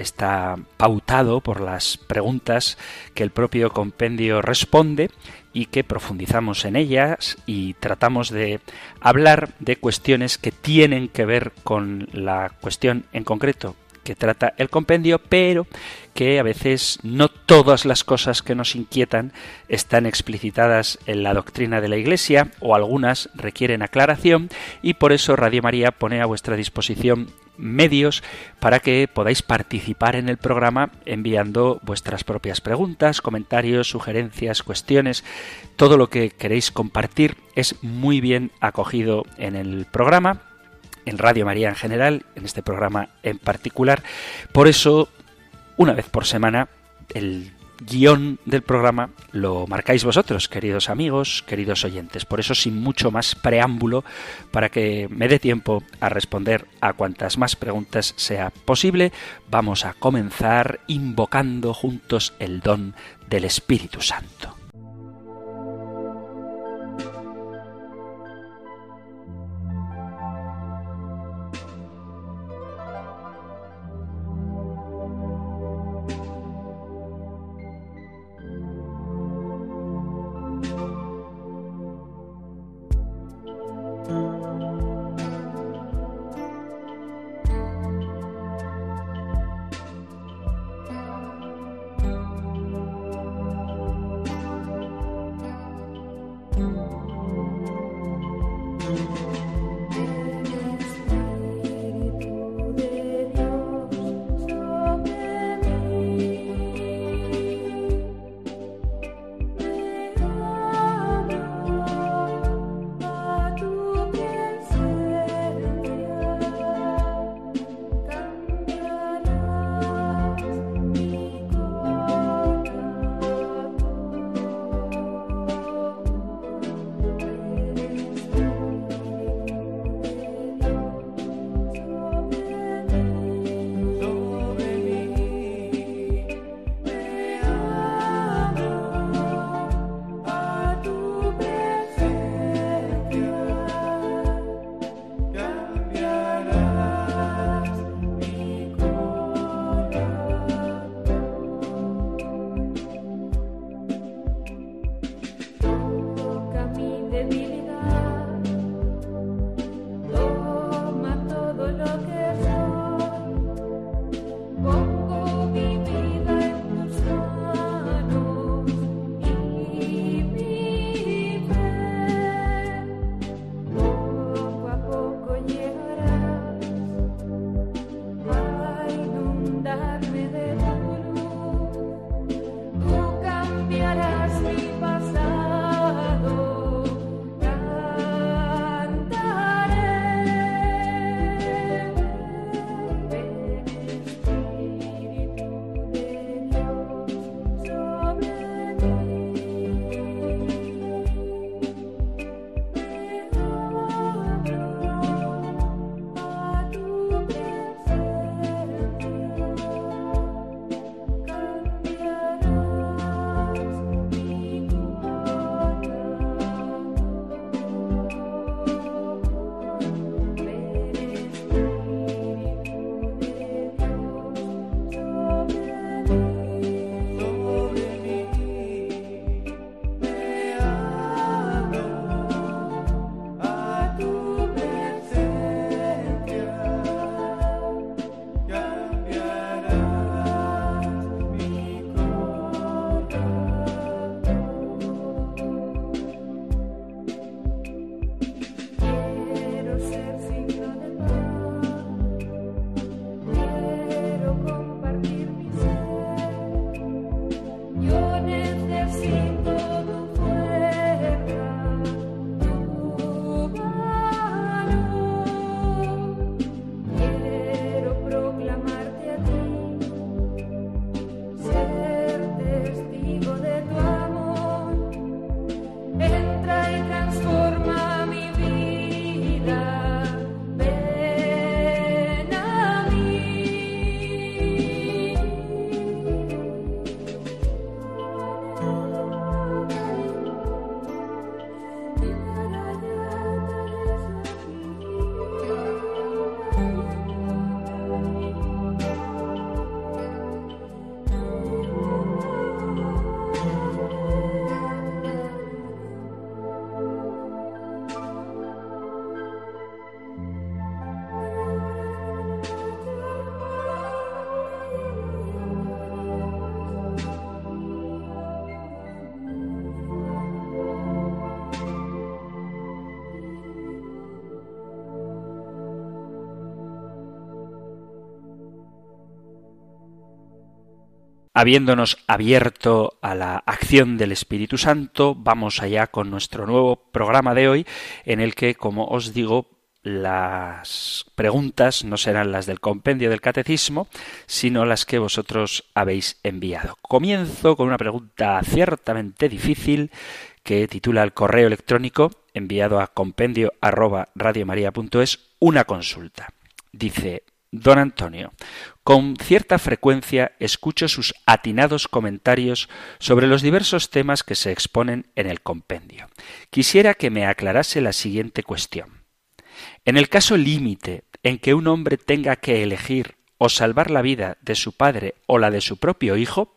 está pautado por las preguntas que el propio compendio responde y que profundizamos en ellas y tratamos de hablar de cuestiones que tienen que ver con la cuestión en concreto que trata el compendio, pero que a veces no todas las cosas que nos inquietan están explicitadas en la doctrina de la Iglesia o algunas requieren aclaración y por eso Radio María pone a vuestra disposición medios para que podáis participar en el programa enviando vuestras propias preguntas, comentarios, sugerencias, cuestiones. Todo lo que queréis compartir es muy bien acogido en el programa, en Radio María en general, en este programa en particular. Por eso, una vez por semana, el guion del programa lo marcáis vosotros, queridos amigos, queridos oyentes. Por eso, sin mucho más preámbulo, para que me dé tiempo a responder a cuantas más preguntas sea posible, vamos a comenzar invocando juntos el don del Espíritu Santo. Habiéndonos abierto a la acción del Espíritu Santo, vamos allá con nuestro nuevo programa de hoy, en el que, como os digo, las preguntas no serán las del compendio del catecismo, sino las que vosotros habéis enviado. Comienzo con una pregunta ciertamente difícil que titula el correo electrónico enviado a compendio una consulta. Dice Don Antonio, con cierta frecuencia escucho sus atinados comentarios sobre los diversos temas que se exponen en el compendio. Quisiera que me aclarase la siguiente cuestión. En el caso límite en que un hombre tenga que elegir o salvar la vida de su padre o la de su propio hijo,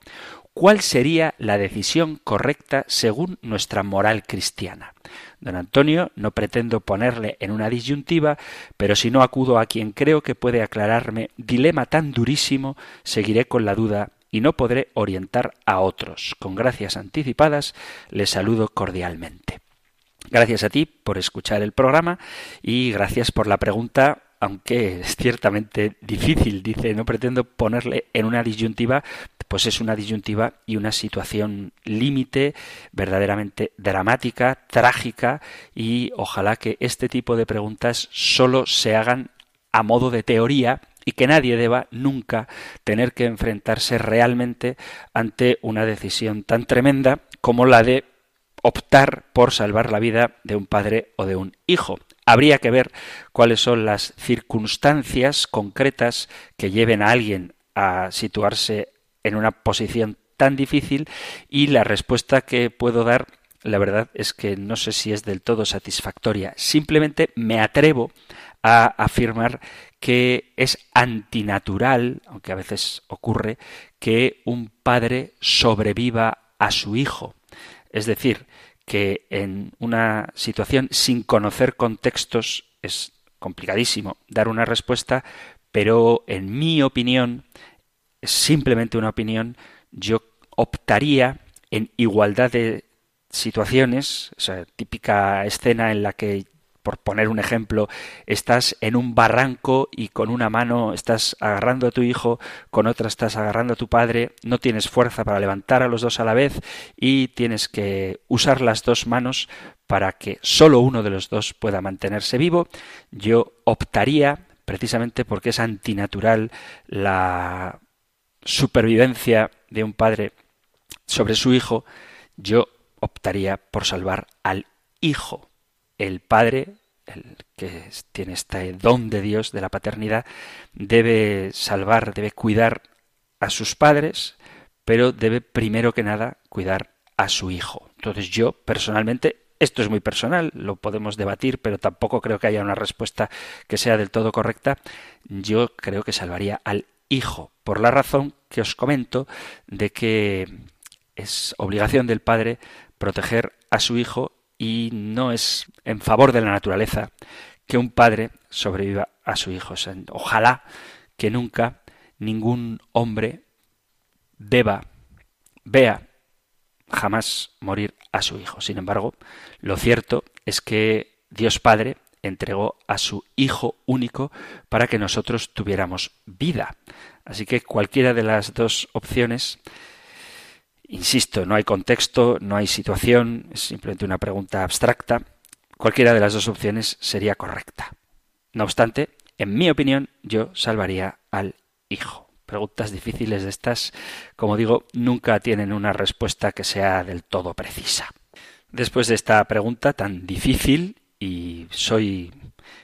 ¿cuál sería la decisión correcta según nuestra moral cristiana? Don Antonio, no pretendo ponerle en una disyuntiva, pero si no acudo a quien creo que puede aclararme dilema tan durísimo, seguiré con la duda y no podré orientar a otros. Con gracias anticipadas, le saludo cordialmente. Gracias a ti por escuchar el programa y gracias por la pregunta aunque es ciertamente difícil, dice, no pretendo ponerle en una disyuntiva, pues es una disyuntiva y una situación límite verdaderamente dramática, trágica y ojalá que este tipo de preguntas solo se hagan a modo de teoría y que nadie deba nunca tener que enfrentarse realmente ante una decisión tan tremenda como la de optar por salvar la vida de un padre o de un hijo. Habría que ver cuáles son las circunstancias concretas que lleven a alguien a situarse en una posición tan difícil y la respuesta que puedo dar la verdad es que no sé si es del todo satisfactoria. Simplemente me atrevo a afirmar que es antinatural, aunque a veces ocurre, que un padre sobreviva a su hijo. Es decir, que en una situación sin conocer contextos es complicadísimo dar una respuesta, pero en mi opinión, simplemente una opinión, yo optaría en igualdad de situaciones, esa típica escena en la que por poner un ejemplo, estás en un barranco y con una mano estás agarrando a tu hijo, con otra estás agarrando a tu padre, no tienes fuerza para levantar a los dos a la vez y tienes que usar las dos manos para que solo uno de los dos pueda mantenerse vivo, yo optaría, precisamente porque es antinatural la supervivencia de un padre sobre su hijo, yo optaría por salvar al hijo el padre, el que tiene este don de Dios, de la paternidad, debe salvar, debe cuidar a sus padres, pero debe primero que nada cuidar a su hijo. Entonces yo personalmente, esto es muy personal, lo podemos debatir, pero tampoco creo que haya una respuesta que sea del todo correcta, yo creo que salvaría al hijo, por la razón que os comento de que es obligación del padre proteger a su hijo y no es en favor de la naturaleza que un padre sobreviva a su hijo. ojalá que nunca ningún hombre deba, vea jamás morir a su hijo. Sin embargo, lo cierto es que Dios Padre entregó a su Hijo único para que nosotros tuviéramos vida. Así que cualquiera de las dos opciones Insisto, no hay contexto, no hay situación, es simplemente una pregunta abstracta. Cualquiera de las dos opciones sería correcta. No obstante, en mi opinión, yo salvaría al hijo. Preguntas difíciles de estas, como digo, nunca tienen una respuesta que sea del todo precisa. Después de esta pregunta tan difícil, y soy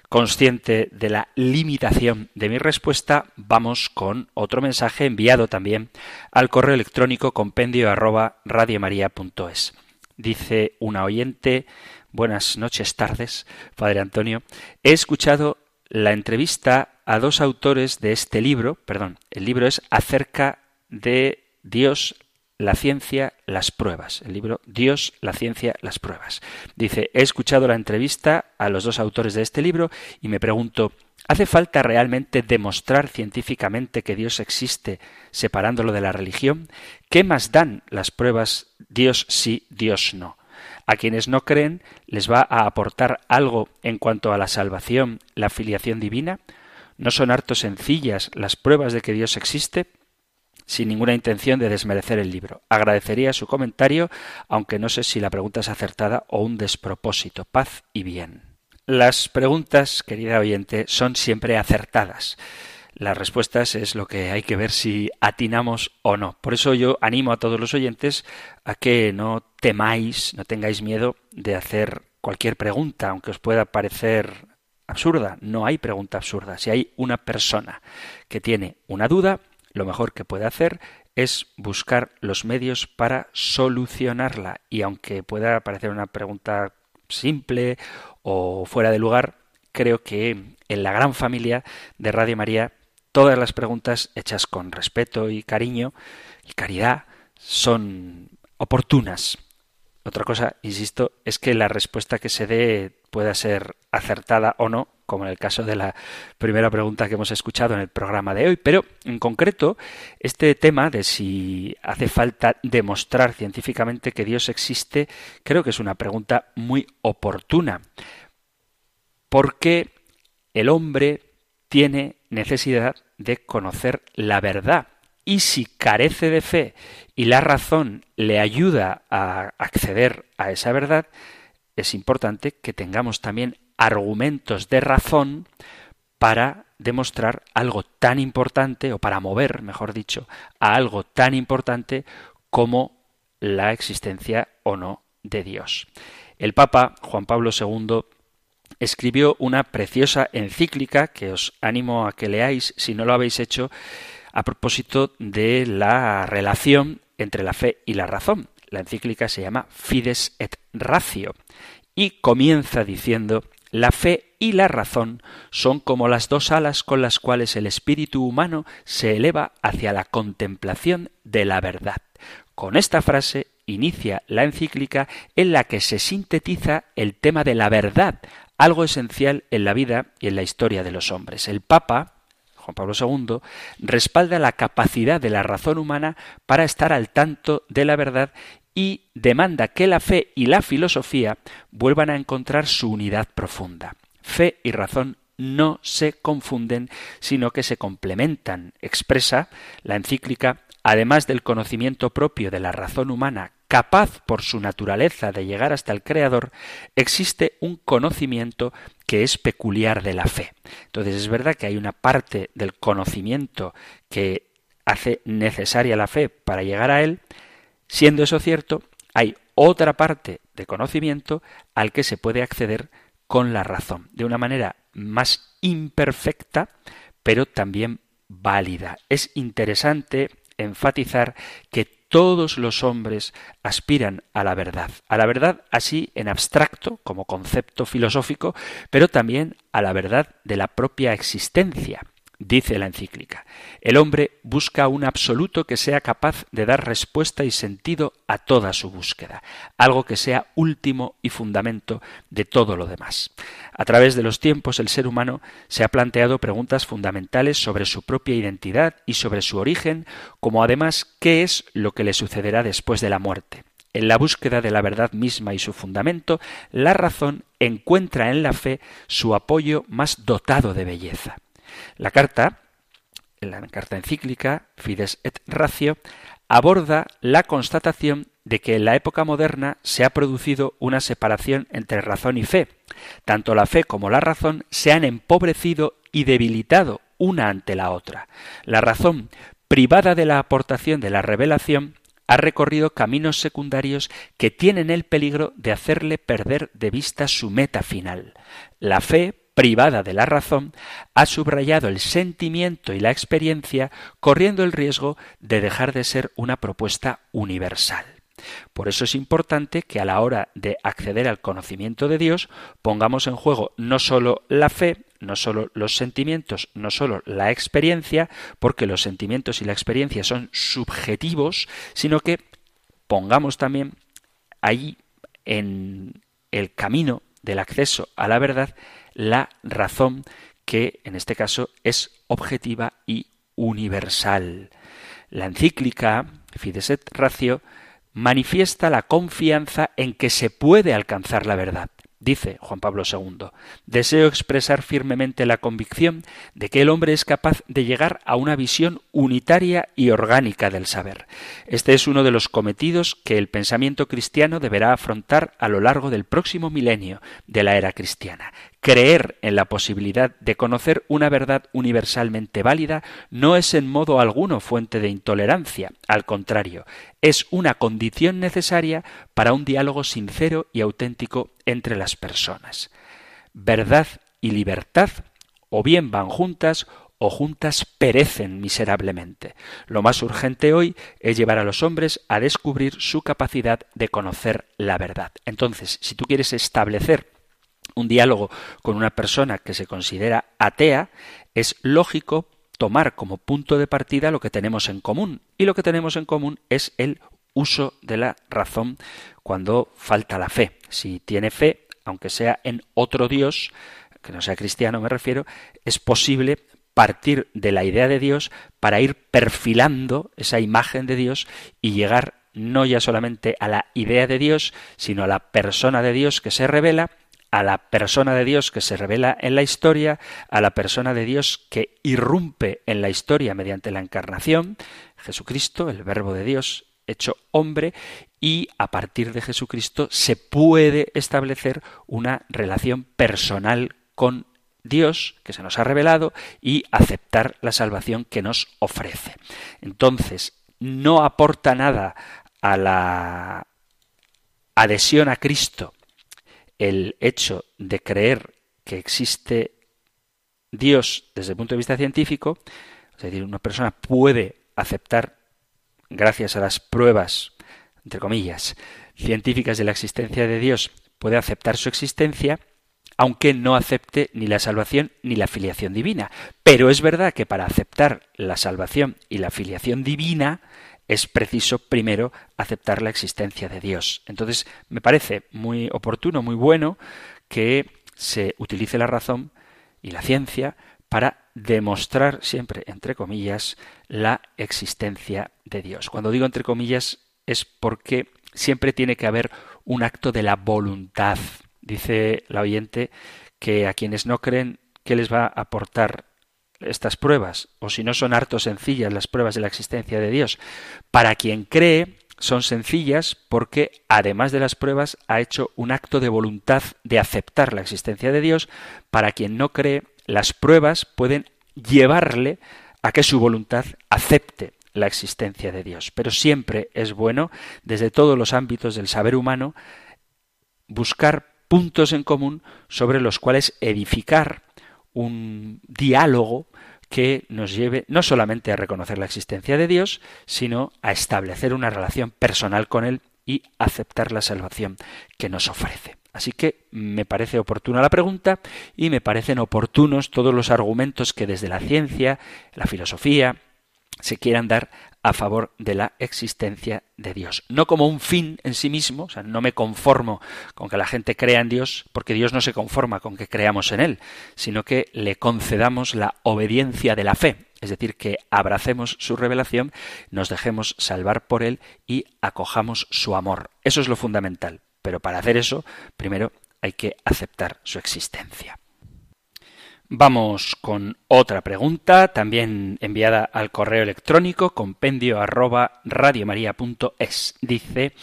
Consciente de la limitación de mi respuesta, vamos con otro mensaje enviado también al correo electrónico compendio arroba radiomaria.es. Dice una oyente, buenas noches, tardes, Padre Antonio, he escuchado la entrevista a dos autores de este libro, perdón, el libro es acerca de Dios, la ciencia, las pruebas. El libro Dios, la ciencia, las pruebas. Dice, he escuchado la entrevista a los dos autores de este libro y me pregunto, ¿hace falta realmente demostrar científicamente que Dios existe separándolo de la religión? ¿Qué más dan las pruebas Dios sí, Dios no? A quienes no creen les va a aportar algo en cuanto a la salvación, la filiación divina? ¿No son harto sencillas las pruebas de que Dios existe? Sin ninguna intención de desmerecer el libro. Agradecería su comentario, aunque no sé si la pregunta es acertada o un despropósito. Paz y bien. Las preguntas, querida oyente, son siempre acertadas. Las respuestas es lo que hay que ver si atinamos o no. Por eso yo animo a todos los oyentes a que no temáis, no tengáis miedo de hacer cualquier pregunta, aunque os pueda parecer absurda. No hay pregunta absurda. Si hay una persona que tiene una duda, lo mejor que puede hacer es buscar los medios para solucionarla. Y aunque pueda parecer una pregunta simple o fuera de lugar, creo que en la gran familia de Radio María todas las preguntas hechas con respeto y cariño y caridad son oportunas. Otra cosa, insisto, es que la respuesta que se dé pueda ser acertada o no, como en el caso de la primera pregunta que hemos escuchado en el programa de hoy. Pero en concreto, este tema de si hace falta demostrar científicamente que Dios existe, creo que es una pregunta muy oportuna. Porque el hombre tiene necesidad de conocer la verdad. Y si carece de fe y la razón le ayuda a acceder a esa verdad, es importante que tengamos también argumentos de razón para demostrar algo tan importante, o para mover, mejor dicho, a algo tan importante como la existencia o no de Dios. El Papa Juan Pablo II escribió una preciosa encíclica que os animo a que leáis si no lo habéis hecho a propósito de la relación entre la fe y la razón. La encíclica se llama Fides et Ratio y comienza diciendo la fe y la razón son como las dos alas con las cuales el espíritu humano se eleva hacia la contemplación de la verdad. Con esta frase inicia la encíclica en la que se sintetiza el tema de la verdad, algo esencial en la vida y en la historia de los hombres. El Papa, Juan Pablo II, respalda la capacidad de la razón humana para estar al tanto de la verdad y demanda que la fe y la filosofía vuelvan a encontrar su unidad profunda. Fe y razón no se confunden, sino que se complementan. Expresa la encíclica, además del conocimiento propio de la razón humana, capaz por su naturaleza de llegar hasta el Creador, existe un conocimiento que es peculiar de la fe. Entonces es verdad que hay una parte del conocimiento que hace necesaria la fe para llegar a él, Siendo eso cierto, hay otra parte de conocimiento al que se puede acceder con la razón, de una manera más imperfecta, pero también válida. Es interesante enfatizar que todos los hombres aspiran a la verdad, a la verdad así en abstracto, como concepto filosófico, pero también a la verdad de la propia existencia. Dice la encíclica, el hombre busca un absoluto que sea capaz de dar respuesta y sentido a toda su búsqueda, algo que sea último y fundamento de todo lo demás. A través de los tiempos el ser humano se ha planteado preguntas fundamentales sobre su propia identidad y sobre su origen, como además qué es lo que le sucederá después de la muerte. En la búsqueda de la verdad misma y su fundamento, la razón encuentra en la fe su apoyo más dotado de belleza. La carta, la carta encíclica Fides et Ratio, aborda la constatación de que en la época moderna se ha producido una separación entre razón y fe. Tanto la fe como la razón se han empobrecido y debilitado una ante la otra. La razón, privada de la aportación de la revelación, ha recorrido caminos secundarios que tienen el peligro de hacerle perder de vista su meta final. La fe, privada de la razón, ha subrayado el sentimiento y la experiencia, corriendo el riesgo de dejar de ser una propuesta universal. Por eso es importante que a la hora de acceder al conocimiento de Dios pongamos en juego no sólo la fe, no sólo los sentimientos, no sólo la experiencia, porque los sentimientos y la experiencia son subjetivos, sino que pongamos también ahí en el camino del acceso a la verdad la razón que en este caso es objetiva y universal. La encíclica Fides et Ratio manifiesta la confianza en que se puede alcanzar la verdad. Dice Juan Pablo II, deseo expresar firmemente la convicción de que el hombre es capaz de llegar a una visión unitaria y orgánica del saber. Este es uno de los cometidos que el pensamiento cristiano deberá afrontar a lo largo del próximo milenio de la era cristiana. Creer en la posibilidad de conocer una verdad universalmente válida no es en modo alguno fuente de intolerancia, al contrario, es una condición necesaria para un diálogo sincero y auténtico entre las personas. Verdad y libertad o bien van juntas o juntas perecen miserablemente. Lo más urgente hoy es llevar a los hombres a descubrir su capacidad de conocer la verdad. Entonces, si tú quieres establecer un diálogo con una persona que se considera atea, es lógico tomar como punto de partida lo que tenemos en común. Y lo que tenemos en común es el uso de la razón cuando falta la fe. Si tiene fe, aunque sea en otro Dios, que no sea cristiano me refiero, es posible partir de la idea de Dios para ir perfilando esa imagen de Dios y llegar no ya solamente a la idea de Dios, sino a la persona de Dios que se revela a la persona de Dios que se revela en la historia, a la persona de Dios que irrumpe en la historia mediante la encarnación, Jesucristo, el Verbo de Dios hecho hombre, y a partir de Jesucristo se puede establecer una relación personal con Dios que se nos ha revelado y aceptar la salvación que nos ofrece. Entonces, no aporta nada a la adhesión a Cristo el hecho de creer que existe Dios desde el punto de vista científico, es decir, una persona puede aceptar, gracias a las pruebas, entre comillas, científicas de la existencia de Dios, puede aceptar su existencia, aunque no acepte ni la salvación ni la filiación divina. Pero es verdad que para aceptar la salvación y la filiación divina, es preciso primero aceptar la existencia de Dios. Entonces, me parece muy oportuno, muy bueno que se utilice la razón y la ciencia para demostrar siempre, entre comillas, la existencia de Dios. Cuando digo entre comillas es porque siempre tiene que haber un acto de la voluntad. Dice la oyente que a quienes no creen, ¿qué les va a aportar estas pruebas, o si no son harto sencillas las pruebas de la existencia de Dios. Para quien cree, son sencillas porque, además de las pruebas, ha hecho un acto de voluntad de aceptar la existencia de Dios. Para quien no cree, las pruebas pueden llevarle a que su voluntad acepte la existencia de Dios. Pero siempre es bueno, desde todos los ámbitos del saber humano, buscar puntos en común sobre los cuales edificar un diálogo que nos lleve no solamente a reconocer la existencia de Dios, sino a establecer una relación personal con Él y aceptar la salvación que nos ofrece. Así que me parece oportuna la pregunta y me parecen oportunos todos los argumentos que desde la ciencia, la filosofía, se quieran dar a favor de la existencia de Dios. No como un fin en sí mismo, o sea, no me conformo con que la gente crea en Dios, porque Dios no se conforma con que creamos en Él, sino que le concedamos la obediencia de la fe, es decir, que abracemos su revelación, nos dejemos salvar por Él y acojamos su amor. Eso es lo fundamental. Pero para hacer eso, primero hay que aceptar su existencia. Vamos con otra pregunta, también enviada al correo electrónico compendio arroba. Dice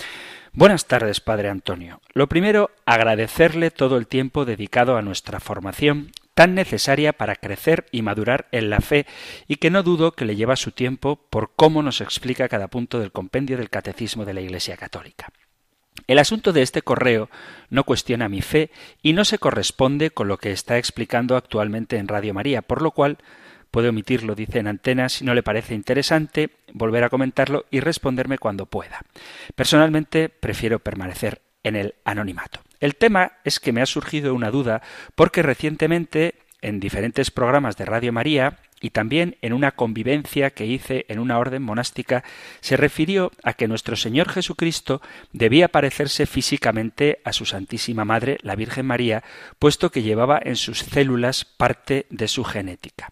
Buenas tardes, Padre Antonio. Lo primero, agradecerle todo el tiempo dedicado a nuestra formación, tan necesaria para crecer y madurar en la fe, y que no dudo que le lleva su tiempo por cómo nos explica cada punto del compendio del Catecismo de la Iglesia Católica. El asunto de este correo no cuestiona mi fe y no se corresponde con lo que está explicando actualmente en Radio María, por lo cual puede omitirlo, dice en antena, si no le parece interesante, volver a comentarlo y responderme cuando pueda. Personalmente prefiero permanecer en el anonimato. El tema es que me ha surgido una duda porque recientemente en diferentes programas de Radio María y también en una convivencia que hice en una orden monástica, se refirió a que nuestro Señor Jesucristo debía parecerse físicamente a su Santísima Madre, la Virgen María, puesto que llevaba en sus células parte de su genética.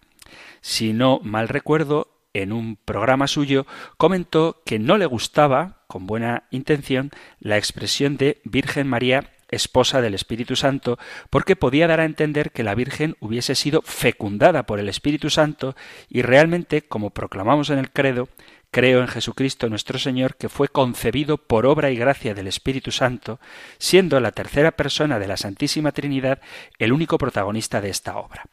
Si no mal recuerdo, en un programa suyo comentó que no le gustaba, con buena intención, la expresión de Virgen María esposa del Espíritu Santo, porque podía dar a entender que la Virgen hubiese sido fecundada por el Espíritu Santo y realmente, como proclamamos en el credo, creo en Jesucristo nuestro Señor, que fue concebido por obra y gracia del Espíritu Santo, siendo la tercera persona de la Santísima Trinidad el único protagonista de esta obra.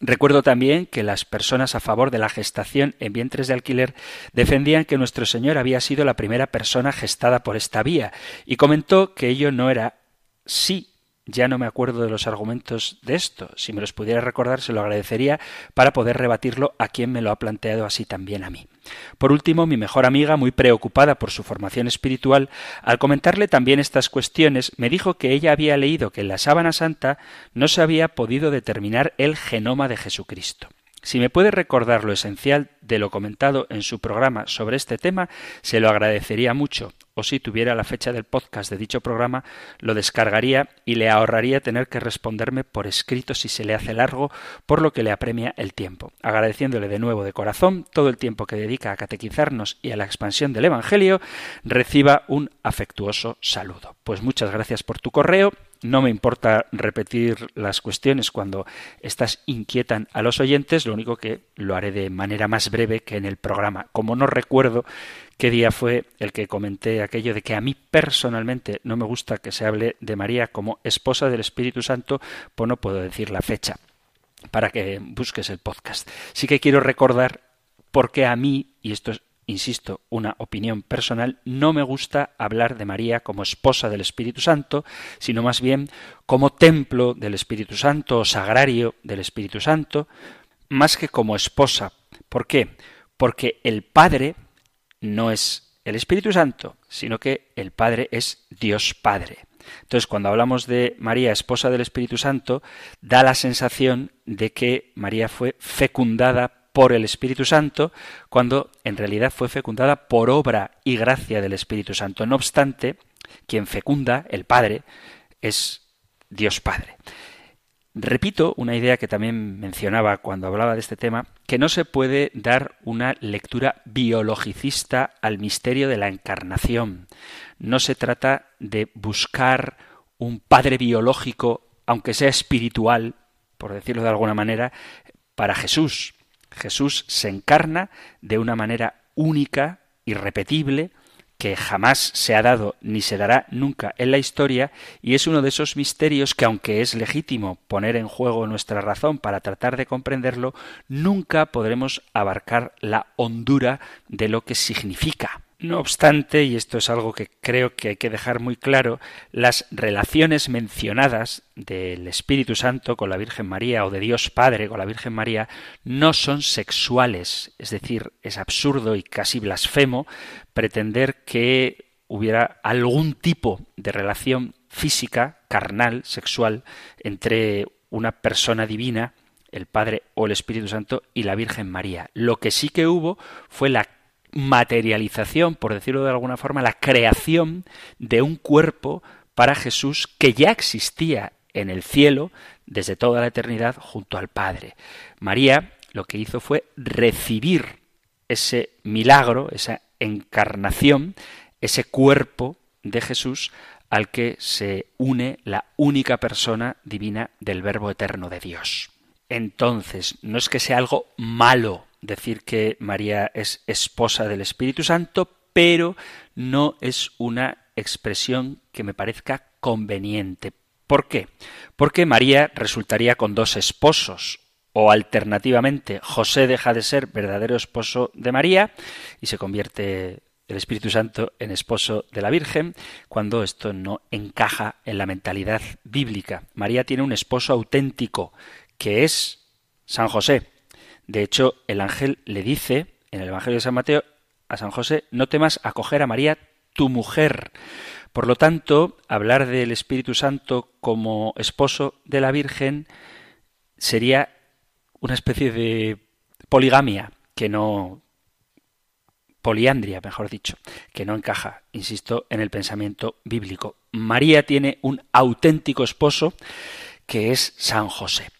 Recuerdo también que las personas a favor de la gestación en vientres de alquiler defendían que nuestro Señor había sido la primera persona gestada por esta vía, y comentó que ello no era sí ya no me acuerdo de los argumentos de esto. Si me los pudiera recordar, se lo agradecería para poder rebatirlo a quien me lo ha planteado así también a mí. Por último, mi mejor amiga, muy preocupada por su formación espiritual, al comentarle también estas cuestiones, me dijo que ella había leído que en la sábana santa no se había podido determinar el genoma de Jesucristo. Si me puede recordar lo esencial de lo comentado en su programa sobre este tema, se lo agradecería mucho, o si tuviera la fecha del podcast de dicho programa, lo descargaría y le ahorraría tener que responderme por escrito si se le hace largo, por lo que le apremia el tiempo. Agradeciéndole de nuevo de corazón todo el tiempo que dedica a catequizarnos y a la expansión del Evangelio, reciba un afectuoso saludo. Pues muchas gracias por tu correo no me importa repetir las cuestiones cuando estas inquietan a los oyentes, lo único que lo haré de manera más breve que en el programa. Como no recuerdo qué día fue el que comenté aquello de que a mí personalmente no me gusta que se hable de María como esposa del Espíritu Santo, pues no puedo decir la fecha para que busques el podcast. Sí que quiero recordar por qué a mí, y esto es insisto, una opinión personal, no me gusta hablar de María como esposa del Espíritu Santo, sino más bien como templo del Espíritu Santo o sagrario del Espíritu Santo, más que como esposa. ¿Por qué? Porque el Padre no es el Espíritu Santo, sino que el Padre es Dios Padre. Entonces, cuando hablamos de María, esposa del Espíritu Santo, da la sensación de que María fue fecundada por el Espíritu Santo, cuando en realidad fue fecundada por obra y gracia del Espíritu Santo. No obstante, quien fecunda, el Padre, es Dios Padre. Repito una idea que también mencionaba cuando hablaba de este tema, que no se puede dar una lectura biologicista al misterio de la encarnación. No se trata de buscar un padre biológico, aunque sea espiritual, por decirlo de alguna manera, para Jesús. Jesús se encarna de una manera única, irrepetible, que jamás se ha dado ni se dará nunca en la historia y es uno de esos misterios que aunque es legítimo poner en juego nuestra razón para tratar de comprenderlo, nunca podremos abarcar la hondura de lo que significa. No obstante, y esto es algo que creo que hay que dejar muy claro, las relaciones mencionadas del Espíritu Santo con la Virgen María o de Dios Padre con la Virgen María no son sexuales, es decir, es absurdo y casi blasfemo pretender que hubiera algún tipo de relación física, carnal, sexual, entre una persona divina, el Padre o el Espíritu Santo y la Virgen María. Lo que sí que hubo fue la materialización, por decirlo de alguna forma, la creación de un cuerpo para Jesús que ya existía en el cielo desde toda la eternidad junto al Padre. María lo que hizo fue recibir ese milagro, esa encarnación, ese cuerpo de Jesús al que se une la única persona divina del Verbo eterno de Dios. Entonces, no es que sea algo malo decir que María es esposa del Espíritu Santo, pero no es una expresión que me parezca conveniente. ¿Por qué? Porque María resultaría con dos esposos, o alternativamente José deja de ser verdadero esposo de María y se convierte el Espíritu Santo en esposo de la Virgen, cuando esto no encaja en la mentalidad bíblica. María tiene un esposo auténtico, que es San José, de hecho, el ángel le dice en el Evangelio de San Mateo a San José, no temas acoger a María, tu mujer. Por lo tanto, hablar del Espíritu Santo como esposo de la Virgen sería una especie de poligamia que no poliandria, mejor dicho, que no encaja, insisto, en el pensamiento bíblico. María tiene un auténtico esposo que es San José.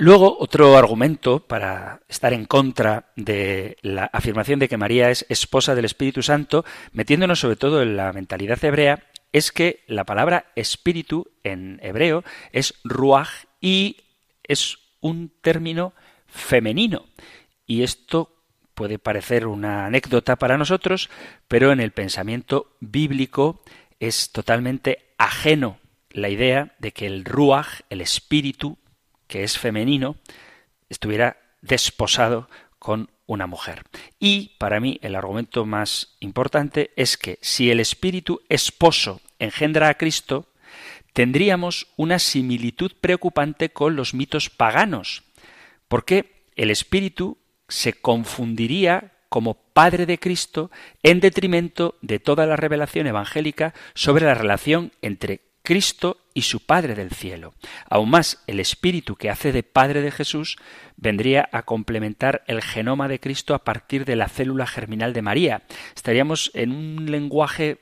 Luego, otro argumento para estar en contra de la afirmación de que María es esposa del Espíritu Santo, metiéndonos sobre todo en la mentalidad hebrea, es que la palabra espíritu en hebreo es ruach y es un término femenino. Y esto puede parecer una anécdota para nosotros, pero en el pensamiento bíblico es totalmente ajeno la idea de que el ruach, el espíritu, que es femenino, estuviera desposado con una mujer. Y para mí el argumento más importante es que si el espíritu esposo engendra a Cristo, tendríamos una similitud preocupante con los mitos paganos, porque el espíritu se confundiría como Padre de Cristo en detrimento de toda la revelación evangélica sobre la relación entre Cristo y su Padre del cielo. Aún más, el Espíritu que hace de Padre de Jesús vendría a complementar el genoma de Cristo a partir de la célula germinal de María. Estaríamos en un lenguaje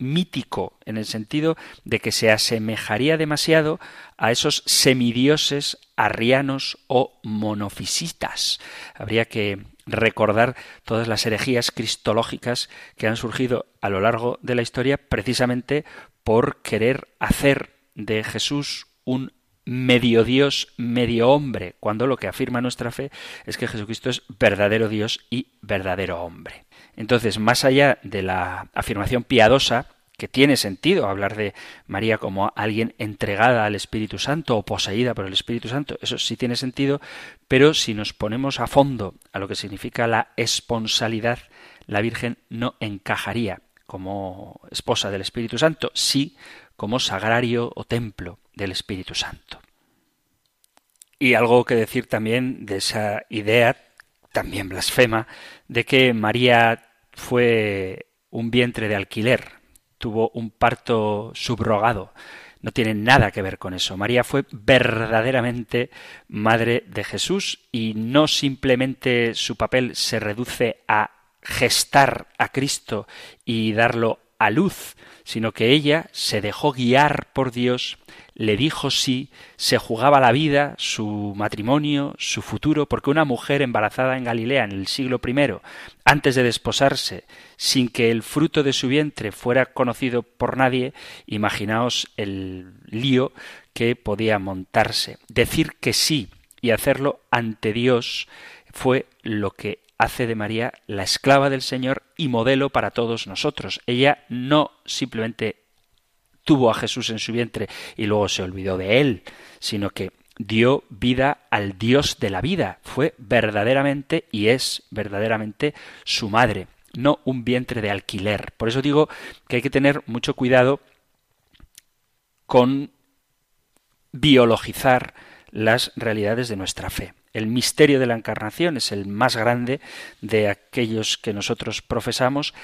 mítico, en el sentido de que se asemejaría demasiado a esos semidioses arrianos o monofisitas. Habría que recordar todas las herejías cristológicas que han surgido a lo largo de la historia precisamente por querer hacer de Jesús un medio Dios, medio hombre, cuando lo que afirma nuestra fe es que Jesucristo es verdadero Dios y verdadero hombre. Entonces, más allá de la afirmación piadosa, que tiene sentido hablar de María como alguien entregada al Espíritu Santo o poseída por el Espíritu Santo, eso sí tiene sentido, pero si nos ponemos a fondo a lo que significa la esponsalidad, la Virgen no encajaría como esposa del Espíritu Santo, sí como sagrario o templo del Espíritu Santo. Y algo que decir también de esa idea, también blasfema, de que María fue un vientre de alquiler, tuvo un parto subrogado. No tiene nada que ver con eso. María fue verdaderamente madre de Jesús y no simplemente su papel se reduce a gestar a Cristo y darlo a luz, sino que ella se dejó guiar por Dios, le dijo sí, se jugaba la vida, su matrimonio, su futuro, porque una mujer embarazada en Galilea en el siglo I, antes de desposarse, sin que el fruto de su vientre fuera conocido por nadie, imaginaos el lío que podía montarse. Decir que sí y hacerlo ante Dios fue lo que hace de María la esclava del Señor y modelo para todos nosotros. Ella no simplemente tuvo a Jesús en su vientre y luego se olvidó de él, sino que dio vida al Dios de la vida. Fue verdaderamente y es verdaderamente su madre, no un vientre de alquiler. Por eso digo que hay que tener mucho cuidado con biologizar las realidades de nuestra fe. El misterio de la encarnación es el más grande de aquellos que nosotros profesamos,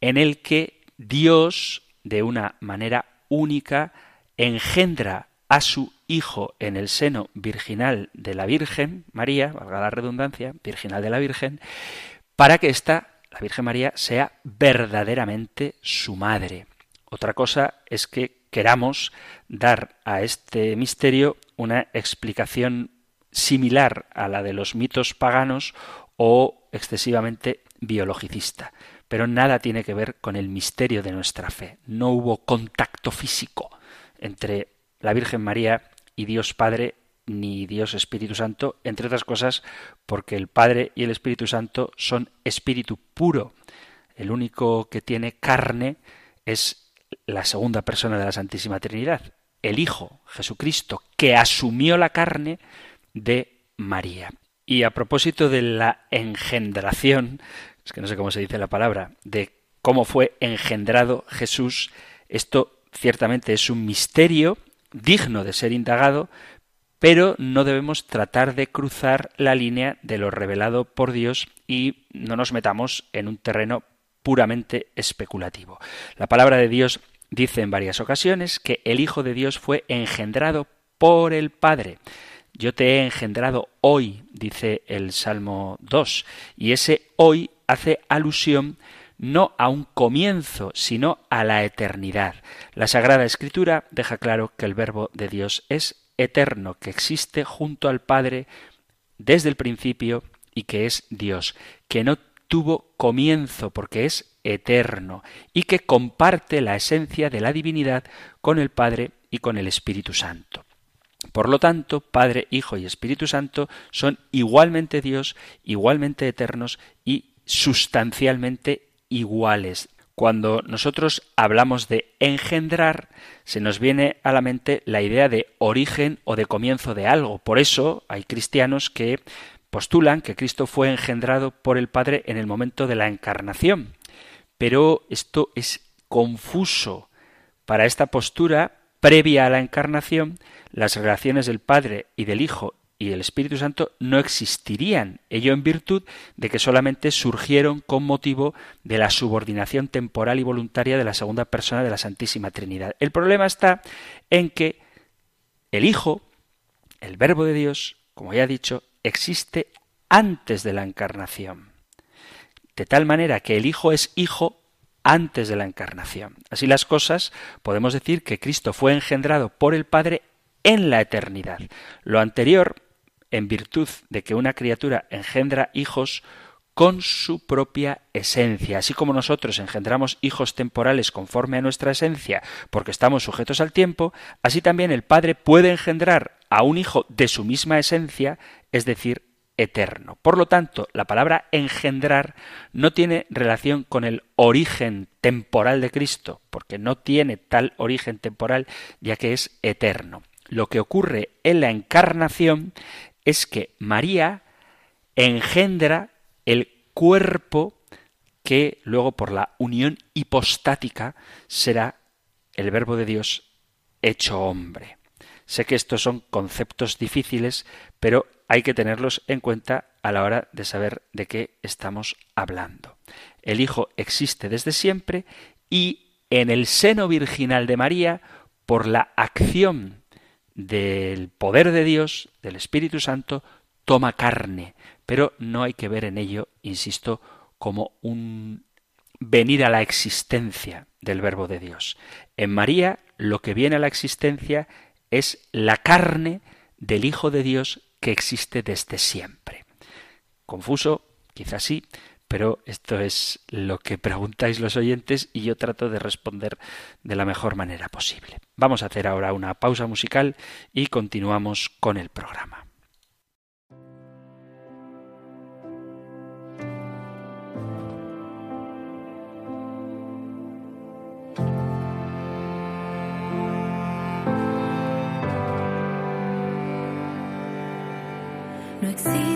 en el que Dios, de una manera única, engendra a su Hijo en el seno virginal de la Virgen María, valga la redundancia, virginal de la Virgen, para que ésta, la Virgen María, sea verdaderamente su madre. Otra cosa es que queramos dar a este misterio una explicación similar a la de los mitos paganos o excesivamente biologicista. Pero nada tiene que ver con el misterio de nuestra fe. No hubo contacto físico entre la Virgen María y Dios Padre ni Dios Espíritu Santo, entre otras cosas porque el Padre y el Espíritu Santo son espíritu puro. El único que tiene carne es la segunda persona de la Santísima Trinidad, el Hijo, Jesucristo, que asumió la carne de María. Y a propósito de la engendración, es que no sé cómo se dice la palabra, de cómo fue engendrado Jesús, esto ciertamente es un misterio digno de ser indagado, pero no debemos tratar de cruzar la línea de lo revelado por Dios y no nos metamos en un terreno puramente especulativo. La palabra de Dios dice en varias ocasiones que el Hijo de Dios fue engendrado por el Padre. Yo te he engendrado hoy, dice el Salmo 2, y ese hoy hace alusión no a un comienzo, sino a la eternidad. La Sagrada Escritura deja claro que el Verbo de Dios es eterno, que existe junto al Padre desde el principio y que es Dios, que no tuvo comienzo porque es eterno y que comparte la esencia de la divinidad con el Padre y con el Espíritu Santo. Por lo tanto, Padre, Hijo y Espíritu Santo son igualmente Dios, igualmente eternos y sustancialmente iguales. Cuando nosotros hablamos de engendrar, se nos viene a la mente la idea de origen o de comienzo de algo. Por eso hay cristianos que postulan que Cristo fue engendrado por el Padre en el momento de la encarnación. Pero esto es confuso. Para esta postura, previa a la encarnación, las relaciones del Padre y del Hijo y el Espíritu Santo no existirían, ello en virtud de que solamente surgieron con motivo de la subordinación temporal y voluntaria de la segunda persona de la Santísima Trinidad. El problema está en que el Hijo, el Verbo de Dios, como ya he dicho, existe antes de la encarnación. De tal manera que el Hijo es Hijo antes de la encarnación. Así las cosas, podemos decir que Cristo fue engendrado por el Padre en la eternidad. Lo anterior en virtud de que una criatura engendra hijos con su propia esencia. Así como nosotros engendramos hijos temporales conforme a nuestra esencia, porque estamos sujetos al tiempo, así también el Padre puede engendrar a un hijo de su misma esencia, es decir, eterno. Por lo tanto, la palabra engendrar no tiene relación con el origen temporal de Cristo, porque no tiene tal origen temporal, ya que es eterno. Lo que ocurre en la encarnación es que María engendra el cuerpo que luego por la unión hipostática será el verbo de Dios hecho hombre. Sé que estos son conceptos difíciles, pero hay que tenerlos en cuenta a la hora de saber de qué estamos hablando. El Hijo existe desde siempre y en el seno virginal de María, por la acción del poder de Dios, del Espíritu Santo, toma carne, pero no hay que ver en ello, insisto, como un venir a la existencia del Verbo de Dios. En María lo que viene a la existencia es la carne del Hijo de Dios que existe desde siempre. Confuso, quizás sí, pero esto es lo que preguntáis los oyentes y yo trato de responder de la mejor manera posible. Vamos a hacer ahora una pausa musical y continuamos con el programa. No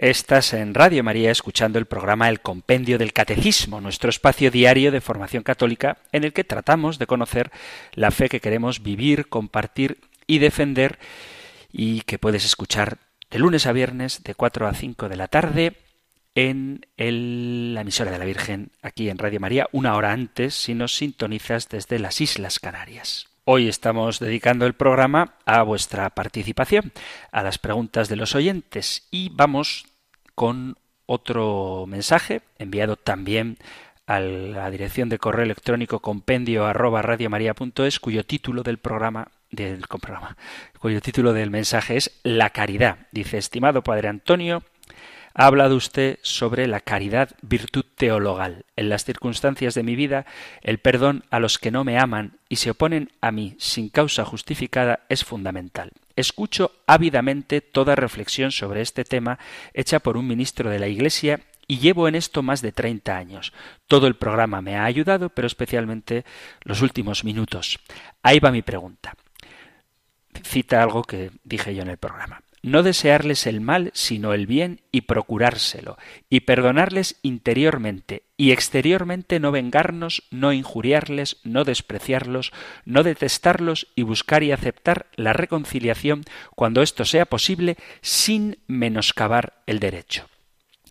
Estás en Radio María escuchando el programa El Compendio del Catecismo, nuestro espacio diario de formación católica en el que tratamos de conocer la fe que queremos vivir, compartir y defender y que puedes escuchar de lunes a viernes de 4 a 5 de la tarde en la emisora de la Virgen aquí en Radio María, una hora antes si nos sintonizas desde las Islas Canarias. Hoy estamos dedicando el programa a vuestra participación, a las preguntas de los oyentes y vamos con otro mensaje enviado también a la dirección de correo electrónico compendio arroba cuyo título del programa del programa, cuyo título del mensaje es La caridad. Dice, estimado Padre Antonio, ha hablado usted sobre la caridad virtud teologal. En las circunstancias de mi vida, el perdón a los que no me aman y se oponen a mí sin causa justificada es fundamental. Escucho ávidamente toda reflexión sobre este tema hecha por un ministro de la Iglesia y llevo en esto más de 30 años. Todo el programa me ha ayudado, pero especialmente los últimos minutos. Ahí va mi pregunta. Cita algo que dije yo en el programa no desearles el mal, sino el bien y procurárselo, y perdonarles interiormente, y exteriormente no vengarnos, no injuriarles, no despreciarlos, no detestarlos y buscar y aceptar la reconciliación cuando esto sea posible sin menoscabar el derecho.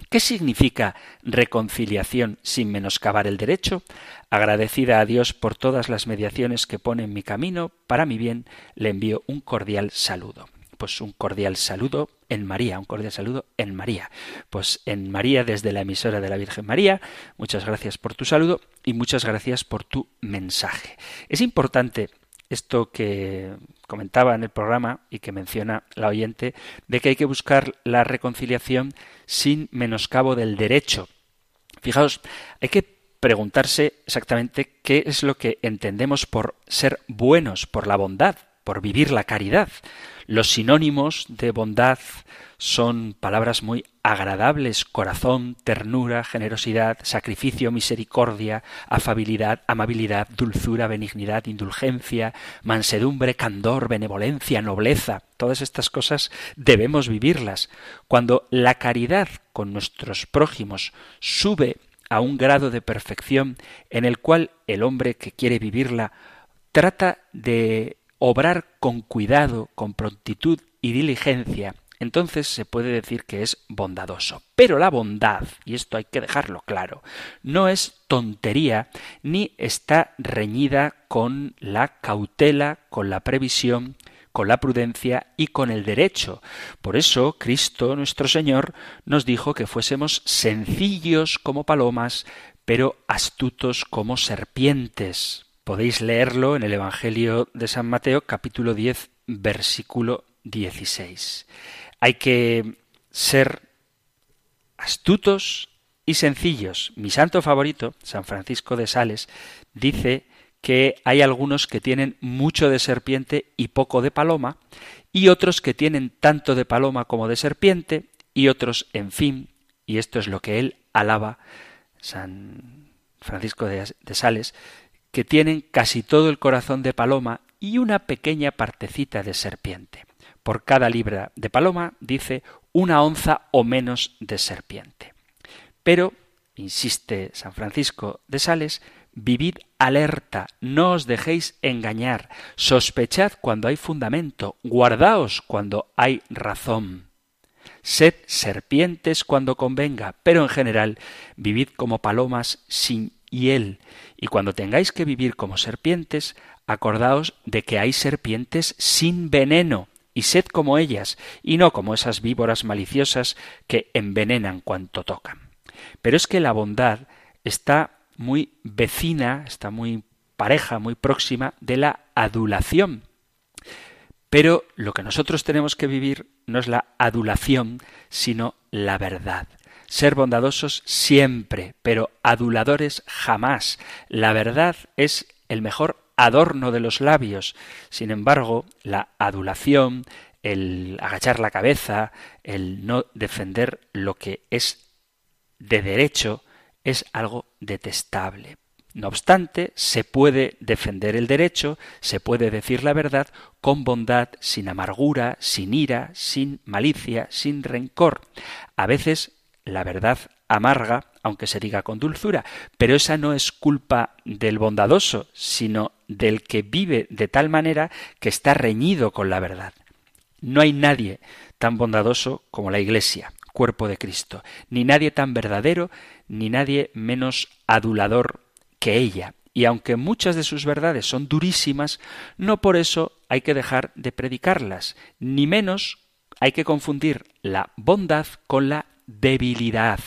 ¿Qué significa reconciliación sin menoscabar el derecho? Agradecida a Dios por todas las mediaciones que pone en mi camino, para mi bien le envío un cordial saludo pues un cordial saludo en María, un cordial saludo en María. Pues en María desde la emisora de la Virgen María, muchas gracias por tu saludo y muchas gracias por tu mensaje. Es importante esto que comentaba en el programa y que menciona la oyente, de que hay que buscar la reconciliación sin menoscabo del derecho. Fijaos, hay que preguntarse exactamente qué es lo que entendemos por ser buenos, por la bondad, por vivir la caridad. Los sinónimos de bondad son palabras muy agradables, corazón, ternura, generosidad, sacrificio, misericordia, afabilidad, amabilidad, dulzura, benignidad, indulgencia, mansedumbre, candor, benevolencia, nobleza. Todas estas cosas debemos vivirlas. Cuando la caridad con nuestros prójimos sube a un grado de perfección en el cual el hombre que quiere vivirla trata de obrar con cuidado, con prontitud y diligencia, entonces se puede decir que es bondadoso. Pero la bondad, y esto hay que dejarlo claro, no es tontería ni está reñida con la cautela, con la previsión, con la prudencia y con el derecho. Por eso Cristo nuestro Señor nos dijo que fuésemos sencillos como palomas, pero astutos como serpientes. Podéis leerlo en el Evangelio de San Mateo capítulo 10 versículo 16. Hay que ser astutos y sencillos. Mi santo favorito, San Francisco de Sales, dice que hay algunos que tienen mucho de serpiente y poco de paloma, y otros que tienen tanto de paloma como de serpiente, y otros, en fin, y esto es lo que él alaba, San Francisco de, Sales, que tienen casi todo el corazón de paloma y una pequeña partecita de serpiente. Por cada libra de paloma, dice, una onza o menos de serpiente. Pero, insiste San Francisco de Sales, vivid alerta, no os dejéis engañar, sospechad cuando hay fundamento, guardaos cuando hay razón. Sed serpientes cuando convenga, pero en general vivid como palomas sin hiel, y cuando tengáis que vivir como serpientes, acordaos de que hay serpientes sin veneno, y sed como ellas, y no como esas víboras maliciosas que envenenan cuanto tocan. Pero es que la bondad está muy vecina, está muy pareja, muy próxima de la adulación. Pero lo que nosotros tenemos que vivir no es la adulación, sino la verdad. Ser bondadosos siempre, pero aduladores jamás. La verdad es el mejor adorno de los labios. Sin embargo, la adulación, el agachar la cabeza, el no defender lo que es de derecho, es algo detestable. No obstante, se puede defender el derecho, se puede decir la verdad con bondad, sin amargura, sin ira, sin malicia, sin rencor. A veces la verdad amarga, aunque se diga con dulzura, pero esa no es culpa del bondadoso, sino del que vive de tal manera que está reñido con la verdad. No hay nadie tan bondadoso como la Iglesia, cuerpo de Cristo, ni nadie tan verdadero, ni nadie menos adulador que ella. Y aunque muchas de sus verdades son durísimas, no por eso hay que dejar de predicarlas, ni menos hay que confundir la bondad con la debilidad.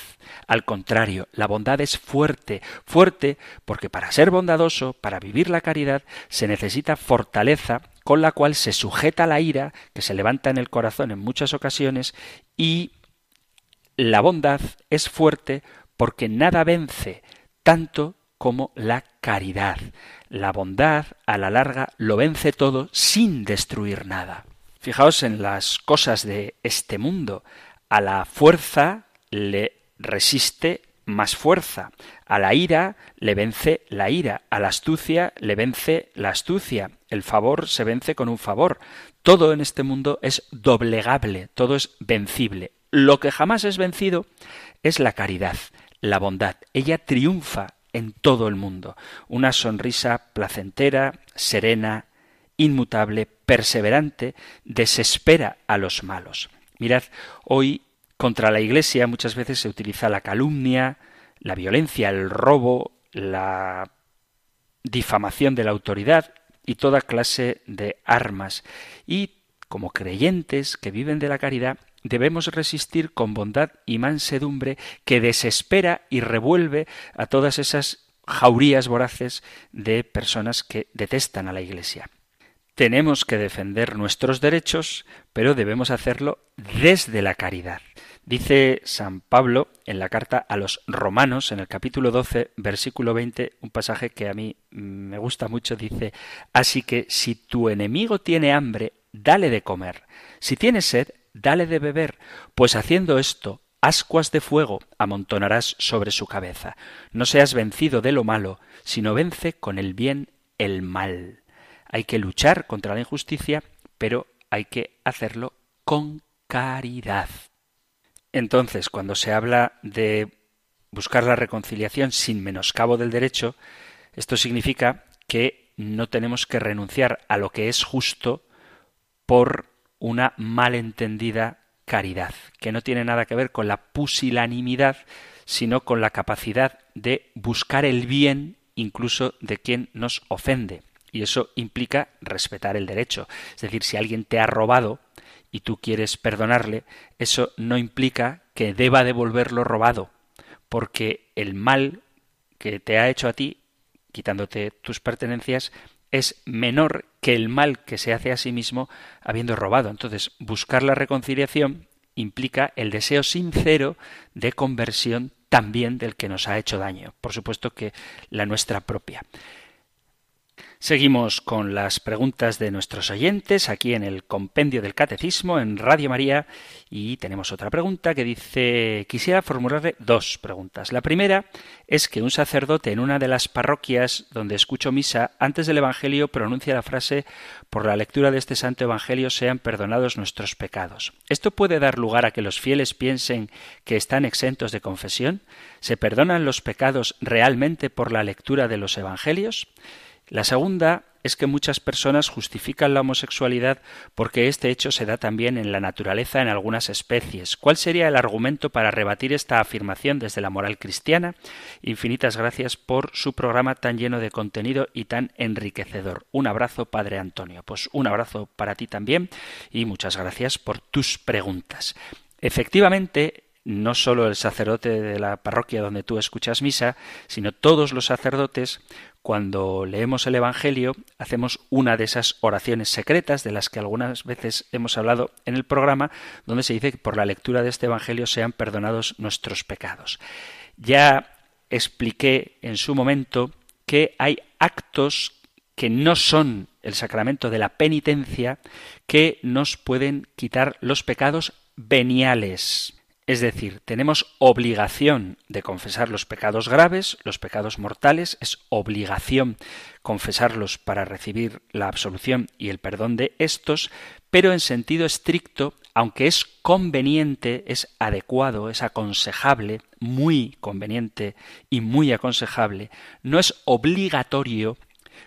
Al contrario, la bondad es fuerte, fuerte porque para ser bondadoso, para vivir la caridad, se necesita fortaleza con la cual se sujeta la ira que se levanta en el corazón en muchas ocasiones y la bondad es fuerte porque nada vence tanto como la caridad. La bondad, a la larga, lo vence todo sin destruir nada. Fijaos en las cosas de este mundo. A la fuerza le resiste más fuerza. A la ira le vence la ira. A la astucia le vence la astucia. El favor se vence con un favor. Todo en este mundo es doblegable, todo es vencible. Lo que jamás es vencido es la caridad, la bondad. Ella triunfa en todo el mundo. Una sonrisa placentera, serena, inmutable, perseverante, desespera a los malos. Mirad, hoy contra la Iglesia muchas veces se utiliza la calumnia, la violencia, el robo, la difamación de la autoridad y toda clase de armas. Y como creyentes que viven de la caridad, debemos resistir con bondad y mansedumbre que desespera y revuelve a todas esas jaurías voraces de personas que detestan a la Iglesia. Tenemos que defender nuestros derechos, pero debemos hacerlo desde la caridad. Dice San Pablo en la carta a los romanos, en el capítulo 12, versículo 20, un pasaje que a mí me gusta mucho, dice, Así que si tu enemigo tiene hambre, dale de comer. Si tiene sed, dale de beber, pues haciendo esto, ascuas de fuego amontonarás sobre su cabeza. No seas vencido de lo malo, sino vence con el bien el mal. Hay que luchar contra la injusticia, pero hay que hacerlo con caridad. Entonces, cuando se habla de buscar la reconciliación sin menoscabo del derecho, esto significa que no tenemos que renunciar a lo que es justo por una malentendida caridad, que no tiene nada que ver con la pusilanimidad, sino con la capacidad de buscar el bien incluso de quien nos ofende. Y eso implica respetar el derecho. Es decir, si alguien te ha robado y tú quieres perdonarle, eso no implica que deba devolver lo robado, porque el mal que te ha hecho a ti, quitándote tus pertenencias, es menor que el mal que se hace a sí mismo habiendo robado. Entonces, buscar la reconciliación implica el deseo sincero de conversión también del que nos ha hecho daño. Por supuesto que la nuestra propia. Seguimos con las preguntas de nuestros oyentes aquí en el Compendio del Catecismo en Radio María y tenemos otra pregunta que dice quisiera formularle dos preguntas. La primera es que un sacerdote en una de las parroquias donde escucho misa antes del Evangelio pronuncia la frase por la lectura de este santo Evangelio sean perdonados nuestros pecados. ¿Esto puede dar lugar a que los fieles piensen que están exentos de confesión? ¿Se perdonan los pecados realmente por la lectura de los Evangelios? La segunda es que muchas personas justifican la homosexualidad porque este hecho se da también en la naturaleza en algunas especies. ¿Cuál sería el argumento para rebatir esta afirmación desde la moral cristiana? Infinitas gracias por su programa tan lleno de contenido y tan enriquecedor. Un abrazo, Padre Antonio. Pues un abrazo para ti también y muchas gracias por tus preguntas. Efectivamente, no solo el sacerdote de la parroquia donde tú escuchas misa, sino todos los sacerdotes, cuando leemos el Evangelio, hacemos una de esas oraciones secretas de las que algunas veces hemos hablado en el programa, donde se dice que por la lectura de este Evangelio sean perdonados nuestros pecados. Ya expliqué en su momento que hay actos que no son el sacramento de la penitencia que nos pueden quitar los pecados veniales. Es decir, tenemos obligación de confesar los pecados graves, los pecados mortales, es obligación confesarlos para recibir la absolución y el perdón de estos, pero en sentido estricto, aunque es conveniente, es adecuado, es aconsejable, muy conveniente y muy aconsejable, no es obligatorio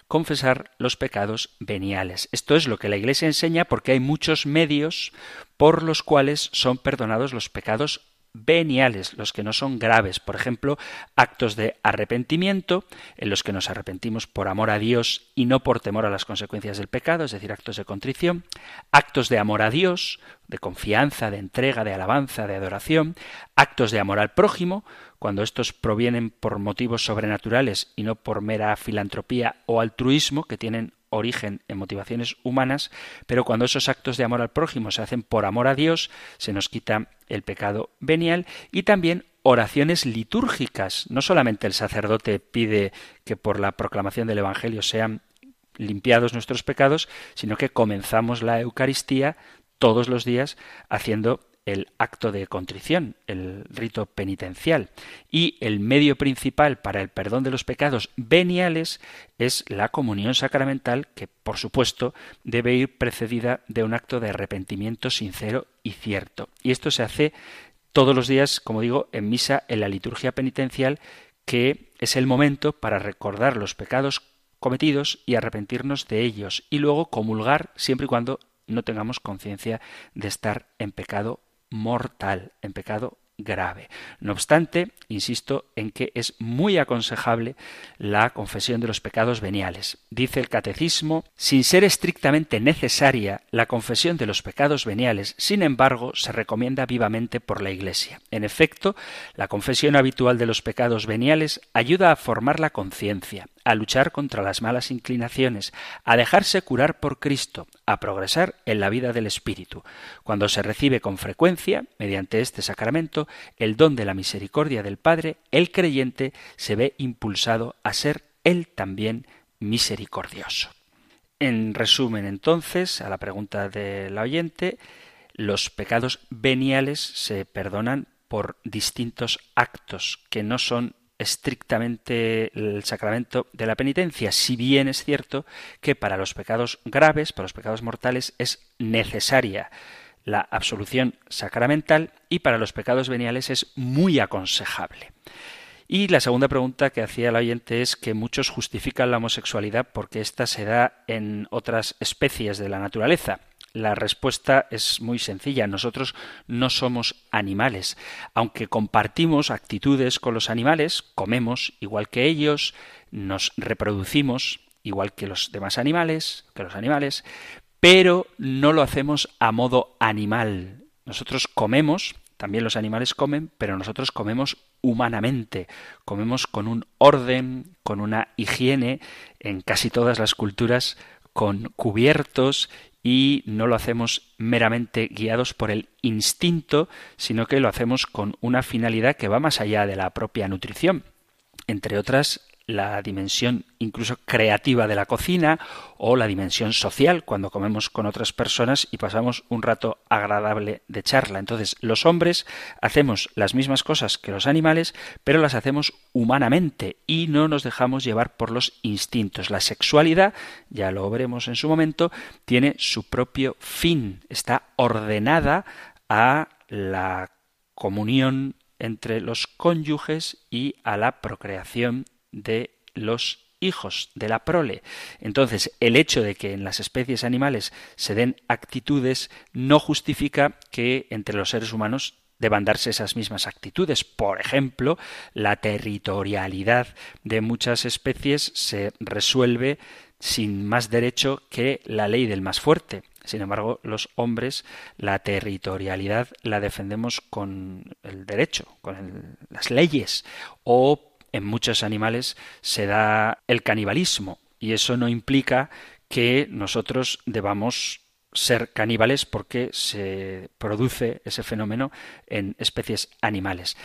confesar los pecados veniales. Esto es lo que la Iglesia enseña porque hay muchos medios por los cuales son perdonados los pecados veniales, los que no son graves, por ejemplo, actos de arrepentimiento, en los que nos arrepentimos por amor a Dios y no por temor a las consecuencias del pecado, es decir, actos de contrición, actos de amor a Dios, de confianza, de entrega, de alabanza, de adoración, actos de amor al prójimo, cuando estos provienen por motivos sobrenaturales y no por mera filantropía o altruismo, que tienen origen en motivaciones humanas, pero cuando esos actos de amor al prójimo se hacen por amor a Dios, se nos quita el pecado venial y también oraciones litúrgicas. No solamente el sacerdote pide que por la proclamación del Evangelio sean limpiados nuestros pecados, sino que comenzamos la Eucaristía todos los días haciendo el acto de contrición, el rito penitencial. Y el medio principal para el perdón de los pecados veniales es la comunión sacramental, que por supuesto debe ir precedida de un acto de arrepentimiento sincero y cierto. Y esto se hace todos los días, como digo, en misa, en la liturgia penitencial, que es el momento para recordar los pecados cometidos y arrepentirnos de ellos, y luego comulgar siempre y cuando no tengamos conciencia de estar en pecado mortal, en pecado grave. No obstante, insisto en que es muy aconsejable la confesión de los pecados veniales. Dice el catecismo, sin ser estrictamente necesaria, la confesión de los pecados veniales, sin embargo, se recomienda vivamente por la Iglesia. En efecto, la confesión habitual de los pecados veniales ayuda a formar la conciencia, a luchar contra las malas inclinaciones, a dejarse curar por Cristo, a progresar en la vida del Espíritu. Cuando se recibe con frecuencia, mediante este sacramento, el don de la misericordia del Padre, el creyente se ve impulsado a ser él también misericordioso. En resumen, entonces, a la pregunta del oyente, los pecados veniales se perdonan por distintos actos que no son estrictamente el sacramento de la penitencia, si bien es cierto que para los pecados graves, para los pecados mortales, es necesaria la absolución sacramental y para los pecados veniales es muy aconsejable. Y la segunda pregunta que hacía el oyente es que muchos justifican la homosexualidad porque ésta se da en otras especies de la naturaleza. La respuesta es muy sencilla. Nosotros no somos animales. Aunque compartimos actitudes con los animales, comemos igual que ellos, nos reproducimos igual que los demás animales, que los animales, pero no lo hacemos a modo animal. Nosotros comemos, también los animales comen, pero nosotros comemos humanamente, comemos con un orden, con una higiene, en casi todas las culturas con cubiertos y no lo hacemos meramente guiados por el instinto, sino que lo hacemos con una finalidad que va más allá de la propia nutrición. Entre otras, la dimensión incluso creativa de la cocina o la dimensión social cuando comemos con otras personas y pasamos un rato agradable de charla. Entonces, los hombres hacemos las mismas cosas que los animales, pero las hacemos humanamente y no nos dejamos llevar por los instintos. La sexualidad, ya lo veremos en su momento, tiene su propio fin, está ordenada a la comunión entre los cónyuges y a la procreación de los hijos, de la prole. Entonces, el hecho de que en las especies animales se den actitudes no justifica que entre los seres humanos deban darse esas mismas actitudes. Por ejemplo, la territorialidad de muchas especies se resuelve sin más derecho que la ley del más fuerte. Sin embargo, los hombres la territorialidad la defendemos con el derecho, con las leyes. O en muchos animales se da el canibalismo. Y eso no implica que nosotros debamos ser caníbales porque se produce ese fenómeno en especies animales.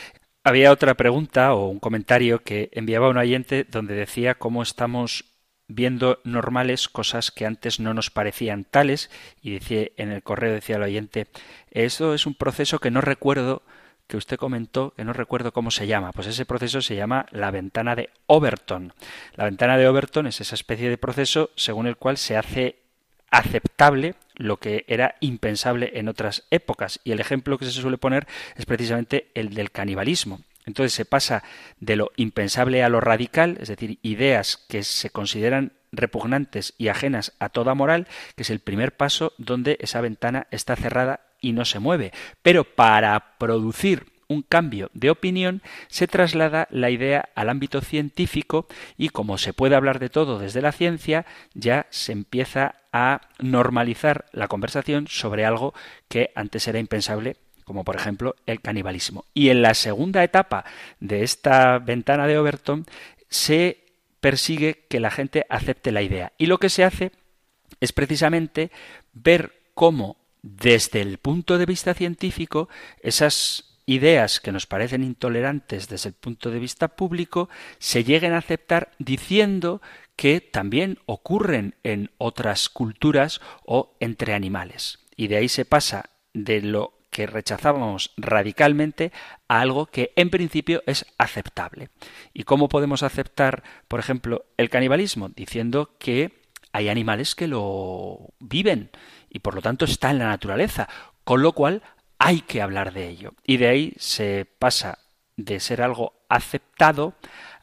Había otra pregunta o un comentario que enviaba un oyente donde decía cómo estamos viendo normales cosas que antes no nos parecían tales y decía en el correo decía el oyente eso es un proceso que no recuerdo que usted comentó que no recuerdo cómo se llama pues ese proceso se llama la ventana de Overton. La ventana de Overton es esa especie de proceso según el cual se hace aceptable lo que era impensable en otras épocas. Y el ejemplo que se suele poner es precisamente el del canibalismo. Entonces se pasa de lo impensable a lo radical, es decir, ideas que se consideran repugnantes y ajenas a toda moral, que es el primer paso donde esa ventana está cerrada y no se mueve. Pero para producir un cambio de opinión, se traslada la idea al ámbito científico y como se puede hablar de todo desde la ciencia, ya se empieza a normalizar la conversación sobre algo que antes era impensable como por ejemplo el canibalismo. Y en la segunda etapa de esta ventana de Overton se persigue que la gente acepte la idea. Y lo que se hace es precisamente ver cómo desde el punto de vista científico esas ideas que nos parecen intolerantes desde el punto de vista público se lleguen a aceptar diciendo que también ocurren en otras culturas o entre animales. Y de ahí se pasa de lo que rechazábamos radicalmente a algo que en principio es aceptable. ¿Y cómo podemos aceptar, por ejemplo, el canibalismo? Diciendo que hay animales que lo viven y por lo tanto está en la naturaleza, con lo cual hay que hablar de ello. Y de ahí se pasa de ser algo aceptado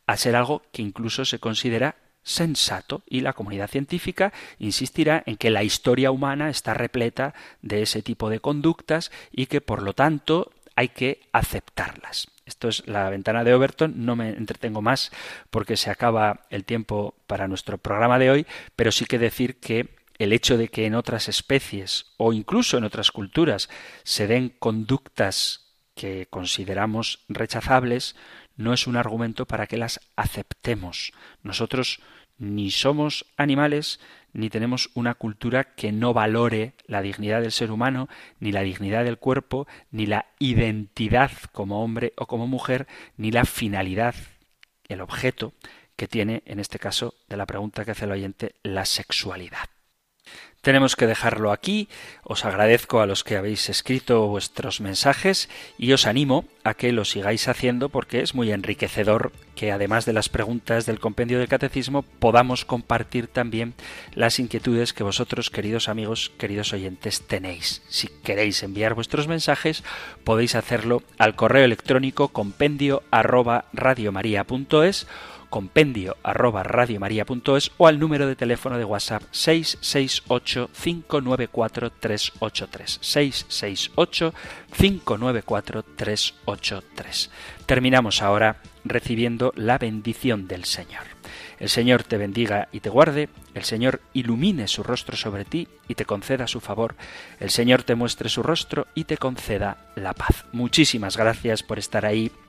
a ser algo que incluso se considera sensato y la comunidad científica insistirá en que la historia humana está repleta de ese tipo de conductas y que por lo tanto hay que aceptarlas. Esto es la ventana de Overton, no me entretengo más porque se acaba el tiempo para nuestro programa de hoy, pero sí que decir que el hecho de que en otras especies o incluso en otras culturas se den conductas que consideramos rechazables no es un argumento para que las aceptemos. Nosotros ni somos animales, ni tenemos una cultura que no valore la dignidad del ser humano, ni la dignidad del cuerpo, ni la identidad como hombre o como mujer, ni la finalidad, el objeto que tiene, en este caso, de la pregunta que hace el oyente, la sexualidad. Tenemos que dejarlo aquí. Os agradezco a los que habéis escrito vuestros mensajes y os animo a que lo sigáis haciendo porque es muy enriquecedor que además de las preguntas del compendio del catecismo podamos compartir también las inquietudes que vosotros, queridos amigos, queridos oyentes, tenéis. Si queréis enviar vuestros mensajes, podéis hacerlo al correo electrónico compendio compendio arroba radiomaria.es o al número de teléfono de WhatsApp 668 594 383 668 594 383. Terminamos ahora recibiendo la bendición del Señor. El Señor te bendiga y te guarde, el Señor ilumine su rostro sobre ti y te conceda su favor, el Señor te muestre su rostro y te conceda la paz. Muchísimas gracias por estar ahí